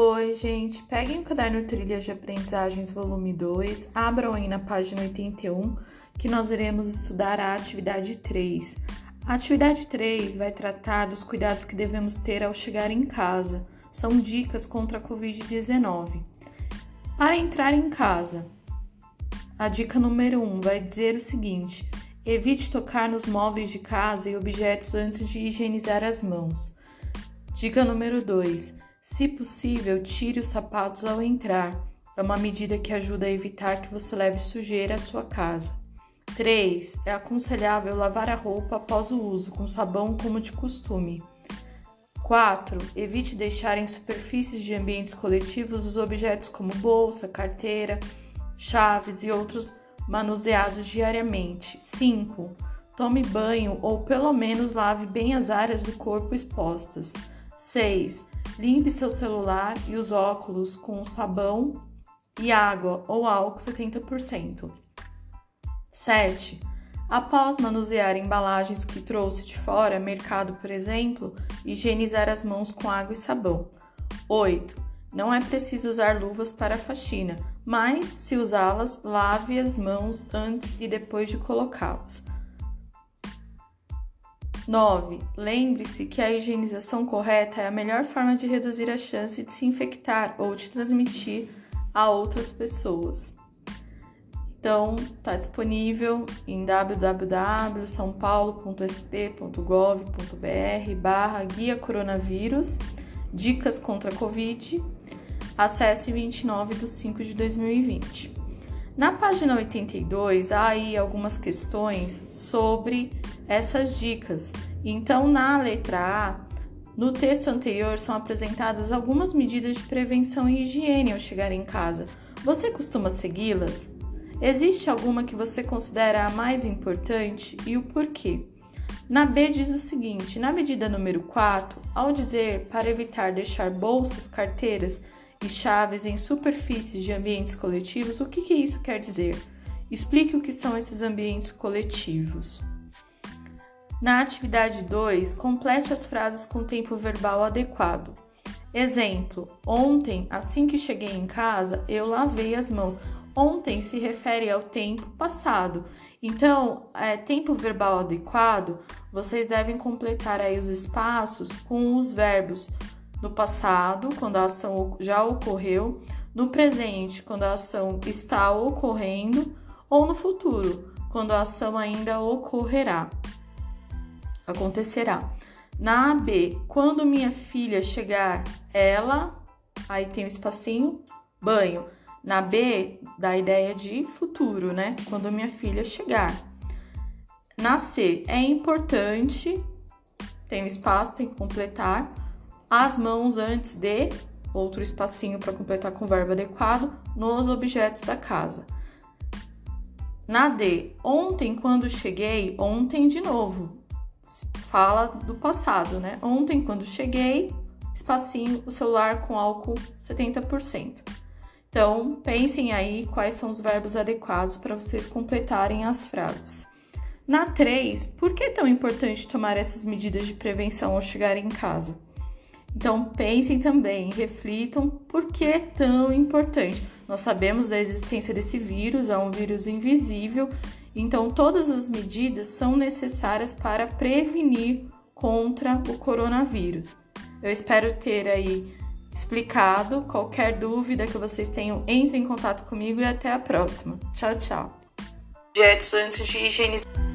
Oi, gente. Peguem o caderno Trilhas de Aprendizagens, volume 2, abram aí na página 81, que nós iremos estudar a atividade 3. A atividade 3 vai tratar dos cuidados que devemos ter ao chegar em casa. São dicas contra a Covid-19. Para entrar em casa, a dica número 1 vai dizer o seguinte: evite tocar nos móveis de casa e objetos antes de higienizar as mãos. Dica número 2: se possível, tire os sapatos ao entrar. É uma medida que ajuda a evitar que você leve sujeira à sua casa. 3. É aconselhável lavar a roupa após o uso com sabão como de costume. 4. Evite deixar em superfícies de ambientes coletivos os objetos como bolsa, carteira, chaves e outros manuseados diariamente. 5. Tome banho ou pelo menos lave bem as áreas do corpo expostas. 6. Limpe seu celular e os óculos com sabão e água ou álcool 70%. 7. Após manusear embalagens que trouxe de fora, mercado por exemplo, higienizar as mãos com água e sabão. 8. Não é preciso usar luvas para a faxina, mas, se usá-las, lave as mãos antes e depois de colocá-las. 9. Lembre-se que a higienização correta é a melhor forma de reduzir a chance de se infectar ou de transmitir a outras pessoas. Então, está disponível em www.saopaulo.sp.gov.br barra guia coronavírus, dicas contra a Covid, acesso em 29 de 5 de 2020. Na página 82, há aí algumas questões sobre essas dicas. Então, na letra A, no texto anterior são apresentadas algumas medidas de prevenção e higiene ao chegar em casa. Você costuma segui-las? Existe alguma que você considera a mais importante e o porquê? Na B diz o seguinte: na medida número 4, ao dizer para evitar deixar bolsas, carteiras e chaves em superfícies de ambientes coletivos, o que, que isso quer dizer? Explique o que são esses ambientes coletivos. Na atividade 2, complete as frases com tempo verbal adequado. Exemplo: Ontem, assim que cheguei em casa, eu lavei as mãos. Ontem se refere ao tempo passado. Então, é, tempo verbal adequado, vocês devem completar aí os espaços com os verbos no passado, quando a ação já ocorreu, no presente, quando a ação está ocorrendo, ou no futuro, quando a ação ainda ocorrerá acontecerá. Na B, quando minha filha chegar, ela, aí tem o um espacinho, banho. Na B, dá a ideia de futuro, né? Quando minha filha chegar. Na C, é importante, tem um espaço, tem que completar as mãos antes de, outro espacinho para completar com verbo adequado, nos objetos da casa. Na D, ontem quando cheguei, ontem de novo, fala do passado, né? Ontem, quando cheguei, espacinho, o celular com álcool 70%. Então, pensem aí quais são os verbos adequados para vocês completarem as frases. Na 3, por que é tão importante tomar essas medidas de prevenção ao chegar em casa? Então, pensem também, reflitam por que é tão importante. Nós sabemos da existência desse vírus, é um vírus invisível então, todas as medidas são necessárias para prevenir contra o coronavírus. Eu espero ter aí explicado. Qualquer dúvida que vocês tenham, entre em contato comigo e até a próxima. Tchau, tchau. Objetos antes de higienizar.